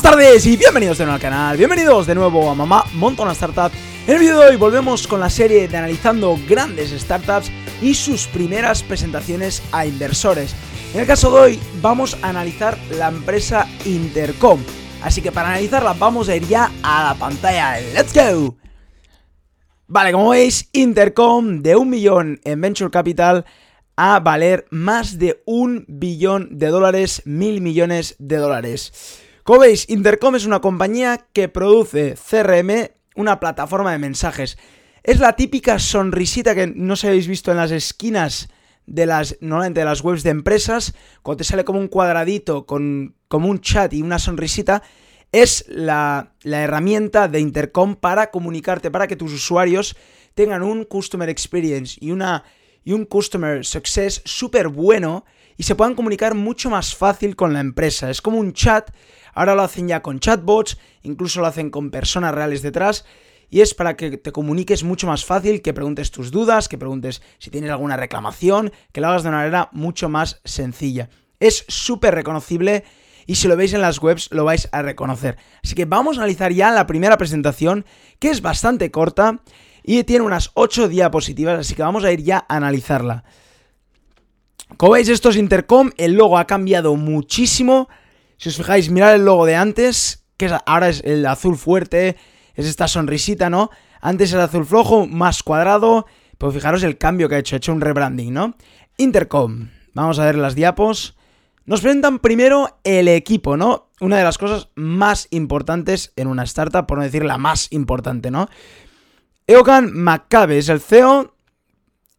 Buenas tardes y bienvenidos de nuevo al canal, bienvenidos de nuevo a Mamá Montona Startup. En el vídeo de hoy volvemos con la serie de analizando grandes startups y sus primeras presentaciones a inversores. En el caso de hoy vamos a analizar la empresa Intercom, así que para analizarla vamos a ir ya a la pantalla. ¡Let's go! Vale, como veis, Intercom de un millón en Venture Capital a valer más de un billón de dólares, mil millones de dólares. Como veis, Intercom es una compañía que produce CRM, una plataforma de mensajes. Es la típica sonrisita que no se habéis visto en las esquinas de las, normalmente de las webs de empresas, cuando te sale como un cuadradito con como un chat y una sonrisita, es la, herramienta de Intercom para comunicarte, para que tus usuarios tengan un customer experience y, una, y un customer success súper bueno y se puedan comunicar mucho más fácil con la empresa. Es como un chat Ahora lo hacen ya con chatbots, incluso lo hacen con personas reales detrás. Y es para que te comuniques mucho más fácil, que preguntes tus dudas, que preguntes si tienes alguna reclamación, que lo hagas de una manera mucho más sencilla. Es súper reconocible y si lo veis en las webs lo vais a reconocer. Así que vamos a analizar ya la primera presentación, que es bastante corta y tiene unas 8 diapositivas, así que vamos a ir ya a analizarla. Como veis, esto es Intercom, el logo ha cambiado muchísimo. Si os fijáis, mirad el logo de antes, que ahora es el azul fuerte, es esta sonrisita, ¿no? Antes era azul flojo, más cuadrado, pero fijaros el cambio que ha hecho, ha hecho un rebranding, ¿no? Intercom, vamos a ver las diapos. Nos presentan primero el equipo, ¿no? Una de las cosas más importantes en una startup, por no decir la más importante, ¿no? Eogan McCabe es el CEO,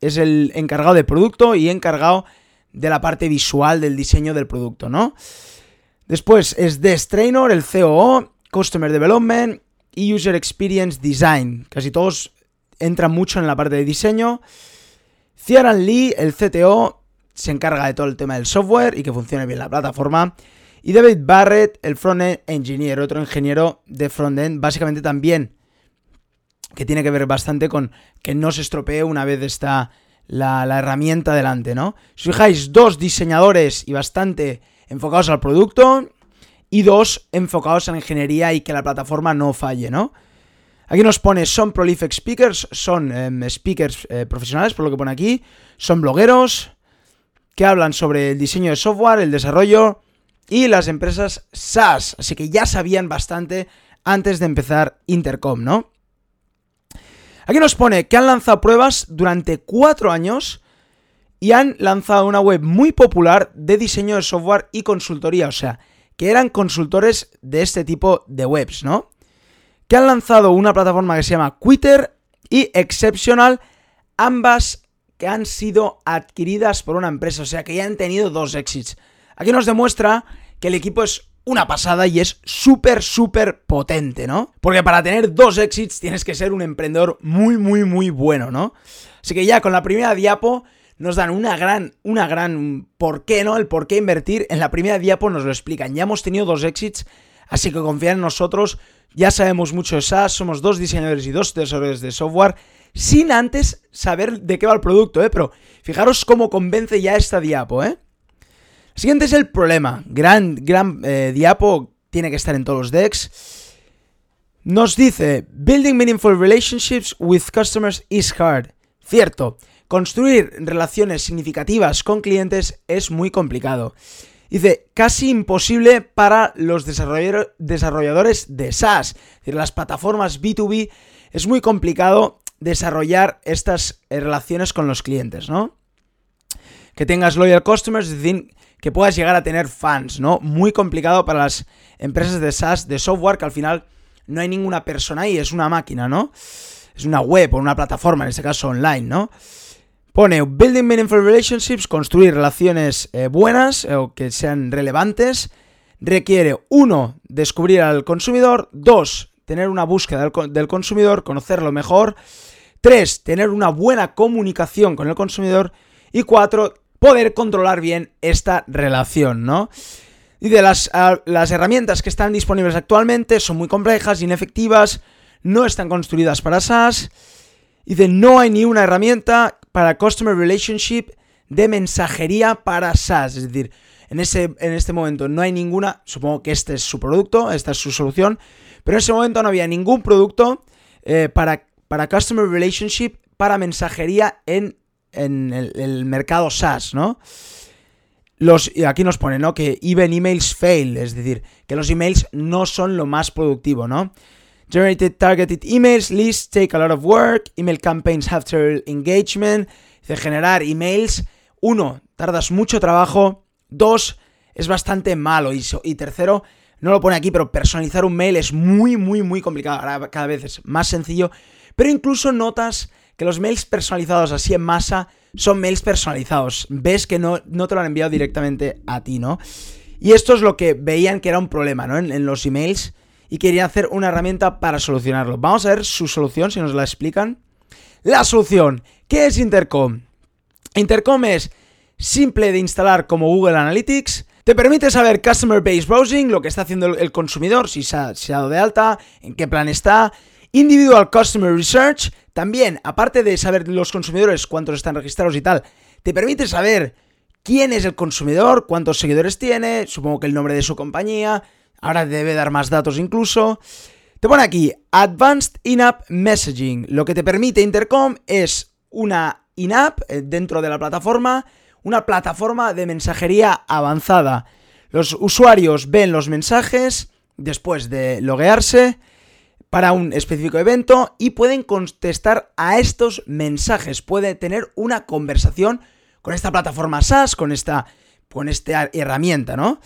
es el encargado de producto y encargado de la parte visual del diseño del producto, ¿no? Después es Des Trainer, el COO, Customer Development y User Experience Design. Casi todos entran mucho en la parte de diseño. Ciaran Lee, el CTO, se encarga de todo el tema del software y que funcione bien la plataforma. Y David Barrett, el frontend engineer, otro ingeniero de frontend, básicamente también, que tiene que ver bastante con que no se estropee una vez está la, la herramienta delante, ¿no? Si os fijáis, dos diseñadores y bastante enfocados al producto y dos enfocados en ingeniería y que la plataforma no falle, ¿no? Aquí nos pone, son prolific speakers, son em, speakers eh, profesionales, por lo que pone aquí, son blogueros que hablan sobre el diseño de software, el desarrollo y las empresas SaaS, así que ya sabían bastante antes de empezar Intercom, ¿no? Aquí nos pone que han lanzado pruebas durante cuatro años y han lanzado una web muy popular de diseño de software y consultoría, o sea, que eran consultores de este tipo de webs, ¿no? Que han lanzado una plataforma que se llama Quitter y Exceptional, ambas que han sido adquiridas por una empresa, o sea, que ya han tenido dos exits. Aquí nos demuestra que el equipo es una pasada y es súper, súper potente, ¿no? Porque para tener dos exits tienes que ser un emprendedor muy, muy, muy bueno, ¿no? Así que ya con la primera diapo nos dan una gran, una gran por qué, ¿no? El por qué invertir. En la primera diapo nos lo explican. Ya hemos tenido dos exits, así que confía en nosotros. Ya sabemos mucho de SaaS, somos dos diseñadores y dos desarrolladores de software, sin antes saber de qué va el producto, ¿eh? Pero fijaros cómo convence ya esta diapo, ¿eh? siguiente es el problema. Gran, gran eh, diapo, tiene que estar en todos los decks. Nos dice, Building meaningful relationships with customers is hard. Cierto, Construir relaciones significativas con clientes es muy complicado. Dice, casi imposible para los desarrolladores de SaaS. Es decir, las plataformas B2B es muy complicado desarrollar estas eh, relaciones con los clientes, ¿no? Que tengas loyal customers, es decir, que puedas llegar a tener fans, ¿no? Muy complicado para las empresas de SaaS, de software, que al final no hay ninguna persona ahí, es una máquina, ¿no? Es una web o una plataforma, en este caso online, ¿no? Pone Building Meaningful Relationships, construir relaciones eh, buenas eh, o que sean relevantes. Requiere, uno, descubrir al consumidor. Dos, tener una búsqueda del, consumidor, conocerlo mejor. Tres, tener una buena comunicación con el consumidor. Y cuatro, poder controlar bien esta relación, ¿no? Y de las, las herramientas que están disponibles actualmente son muy complejas, inefectivas, no están construidas para SaaS. Y de no hay ni una herramienta para Customer Relationship de mensajería para SaaS. Es decir, En, ese, en este momento no hay ninguna, supongo que este es su producto, esta es su solución, pero en ese momento no había ningún producto eh, para, para Customer Relationship, para mensajería en, en el, mercado SaaS, ¿no? Los, y aquí nos pone, ¿no? Que even emails fail, es decir, que los emails no son lo más productivo, ¿no? Generated targeted emails, lists take a lot of work, email campaigns have terrible engagement. De generar emails, uno, tardas mucho trabajo, dos, es bastante malo y, tercero, no lo pone aquí, pero personalizar un mail es muy, muy, muy complicado. Ahora cada vez es más sencillo, pero incluso notas que los mails personalizados así en masa son mails personalizados. Ves que no, no te lo han enviado directamente a ti, ¿no? Y esto es lo que veían que era un problema, ¿no? En los emails y querían hacer una herramienta para solucionarlo. Vamos a ver su solución, si nos la explican. La solución. ¿Qué es Intercom? Intercom es simple de instalar como Google Analytics. Te permite saber Customer Base Browsing, lo que está haciendo el consumidor, si se ha, dado de alta, en qué plan está. Individual Customer Research, también, aparte de saber los consumidores, cuántos están registrados y tal, te permite saber quién es el consumidor, cuántos seguidores tiene, supongo que el nombre de su compañía, Ahora debe dar más datos incluso. Te pone aquí Advanced In-App Messaging. Lo que te permite Intercom es una in-app eh, dentro de la plataforma, una plataforma de mensajería avanzada. Los usuarios ven los mensajes después de loguearse para un específico evento y pueden contestar a estos mensajes. Puede tener una conversación con esta plataforma SaaS, con esta, con esta herramienta, ¿no?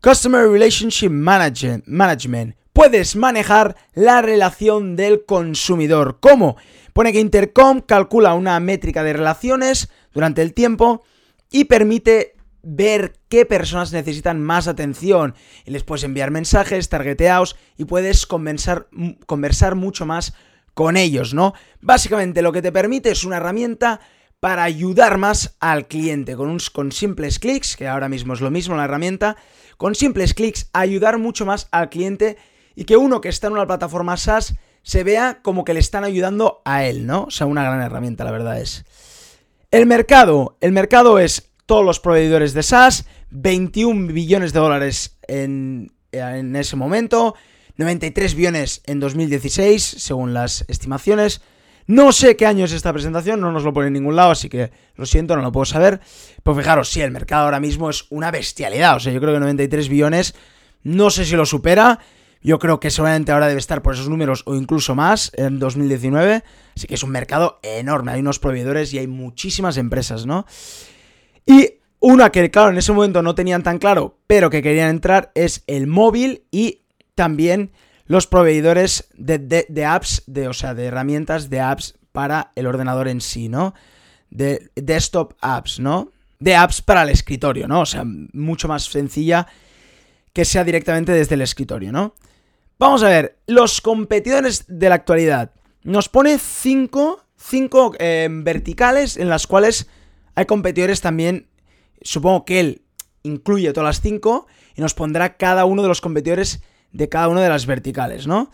Customer Relationship Management. Puedes manejar la relación del consumidor. ¿Cómo? Pone que Intercom calcula una métrica de relaciones durante el tiempo y permite ver qué personas necesitan más atención. Y les puedes enviar mensajes targeteados y puedes conversar, conversar mucho más con ellos, ¿no? Básicamente lo que te permite es una herramienta para ayudar más al cliente con simples clics, que ahora mismo es lo mismo la herramienta, con simples clics ayudar mucho más al cliente y que uno que está en una plataforma SaaS se vea como que le están ayudando a él, ¿no? O sea, una gran herramienta, la verdad es. El mercado, el mercado es todos los proveedores de SaaS, 21 billones de dólares en, en ese momento, 93 billones en 2016, según las estimaciones. No sé qué año es esta presentación, no nos lo pone en ningún lado, así que lo siento, no lo puedo saber. Pues fijaros, sí, el mercado ahora mismo es una bestialidad. O sea, yo creo que 93 billones, no sé si lo supera. Yo creo que seguramente ahora debe estar por esos números o incluso más en 2019. Así que es un mercado enorme. Hay unos proveedores y hay muchísimas empresas, ¿no? Y una que, claro, en ese momento no tenían tan claro, pero que querían entrar es el móvil y también los proveedores de, apps, de, o sea, de herramientas de apps para el ordenador en sí, ¿no? De desktop apps, ¿no? De apps para el escritorio, ¿no? O sea, mucho más sencilla que sea directamente desde el escritorio, ¿no? Vamos a ver, los competidores de la actualidad. Nos pone cinco, cinco eh, verticales en las cuales hay competidores también. Supongo que él incluye todas las cinco y nos pondrá cada uno de los competidores de cada una de las verticales, ¿no?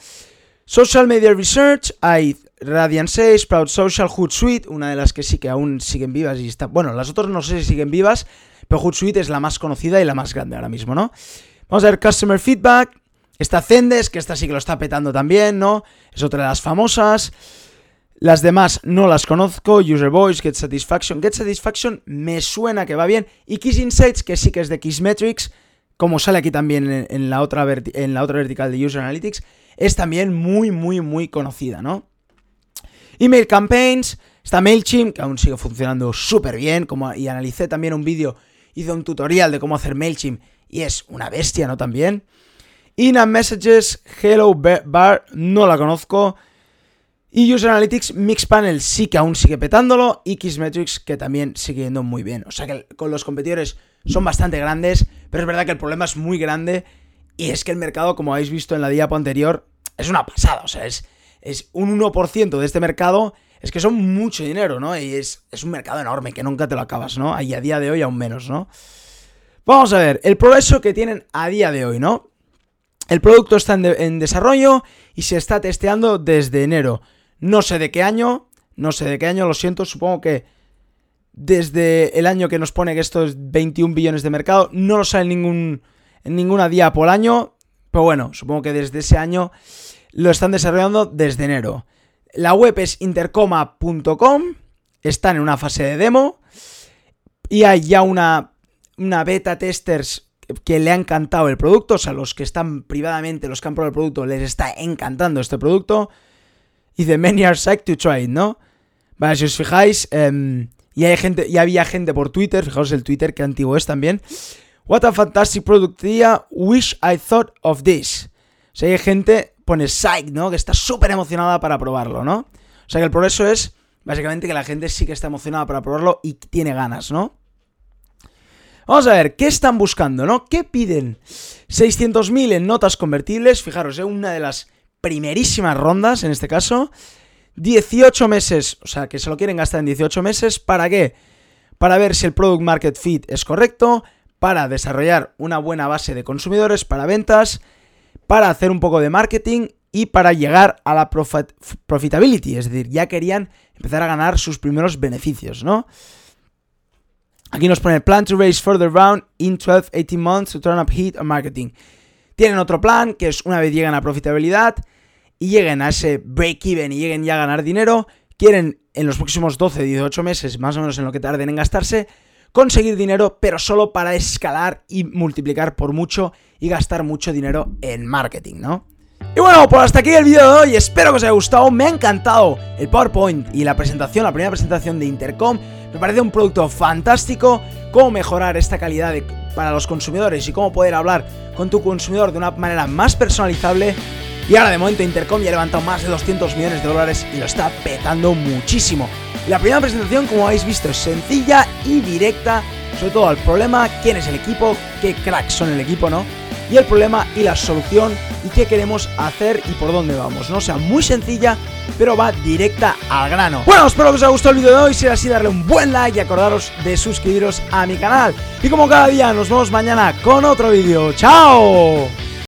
Social Media Research, hay Radiant 6, Proud Social, Hootsuite, una de las que sí que aún siguen vivas y está... Bueno, las otras no sé si siguen vivas, pero Hootsuite es la más conocida y la más grande ahora mismo, ¿no? Vamos a ver Customer Feedback, está Zendesk, que esta sí que lo está petando también, ¿no? Es otra de las famosas. Las demás no las conozco. User Voice, Get Satisfaction. Get Satisfaction me suena que va bien. Y Kiss Insights, que sí que es de Kissmetrics, como sale aquí también en, la otra en la otra vertical de User Analytics, es también muy, muy, muy conocida, ¿no? Email Campaigns, está MailChimp, que aún sigue funcionando súper bien, como, y analicé también un vídeo, hice un tutorial de cómo hacer MailChimp, y es una bestia, ¿no? También. in Messages, Hello Bar, no la conozco. Y User Analytics Mixpanel sí que aún sigue petándolo. Y Kissmetrics que también sigue yendo muy bien. O sea que con los competidores son bastante grandes. Pero es verdad que el problema es muy grande. Y es que el mercado, como habéis visto en la diapo anterior, es una pasada. O sea, es, es un 1% de este mercado. Es que son mucho dinero, ¿no? Y es, es un mercado enorme que nunca te lo acabas, ¿no? Y a día de hoy aún menos, ¿no? Vamos a ver, el progreso que tienen a día de hoy, ¿no? El producto está en desarrollo y se está testeando desde enero. No sé de qué año, no sé de qué año, lo siento, supongo que desde el año que nos pone que esto es 21 billones de mercado. No lo sale en, ningún, ninguna día por año. Pero bueno, supongo que desde ese año lo están desarrollando desde enero. La web es intercoma.com. Están en una fase de demo. Y hay ya una, una beta testers que le ha encantado el producto. O sea, los que están privadamente, los que han probado el producto, les está encantando este producto. Y the many are psyched to try it, ¿no? Vale, si os fijáis, em, y hay gente, y había gente por Twitter, fijaos el Twitter que antiguo es también. What a fantastic product idea, wish I thought of this. O sea, hay gente, pone psych, ¿no? Que está súper emocionada para probarlo, ¿no? O sea que el progreso es, básicamente, que la gente sí que está emocionada para probarlo y tiene ganas, ¿no? Vamos a ver, ¿qué están buscando, no? ¿Qué piden? 600.000 en notas convertibles, fijaros, es ¿eh? una de las primerísimas rondas en este caso. 18 meses, o sea, que se lo quieren gastar en 18 meses, ¿para qué? Para ver si el product market fit es correcto, para desarrollar una buena base de consumidores, para ventas, para hacer un poco de marketing y para llegar a la profitability, es decir, ya querían empezar a ganar sus primeros beneficios, ¿no? Aquí nos pone plan to raise further round in 12-18 months to turn up heat on marketing. Tienen otro plan que es una vez llegan a profitabilidad, y lleguen a ese break-even y lleguen ya a ganar dinero, quieren en los próximos 12-18 meses, más o menos en lo que tarden en gastarse, conseguir dinero, pero solo para escalar y multiplicar por mucho y gastar mucho dinero en marketing, ¿no? Y bueno, pues hasta aquí el vídeo de hoy, espero que os haya gustado, me ha encantado el PowerPoint y la presentación, la primera presentación de Intercom, me parece un producto fantástico, cómo mejorar esta calidad para los consumidores y cómo poder hablar con tu consumidor de una manera más personalizable y ahora de momento Intercom ya ha levantado más de 200 millones de dólares y lo está petando muchísimo. La primera presentación, como habéis visto, es sencilla y directa, sobre todo al problema, quién es el equipo, qué cracks son el equipo, ¿no? Y el problema y la solución y qué queremos hacer y por dónde vamos, ¿no? O sea, muy sencilla, pero va directa al grano. Bueno, espero que os haya gustado el vídeo de hoy, si es así, darle un buen like y acordaros de suscribiros a mi canal. Y como cada día, nos vemos mañana con otro vídeo. ¡Chao!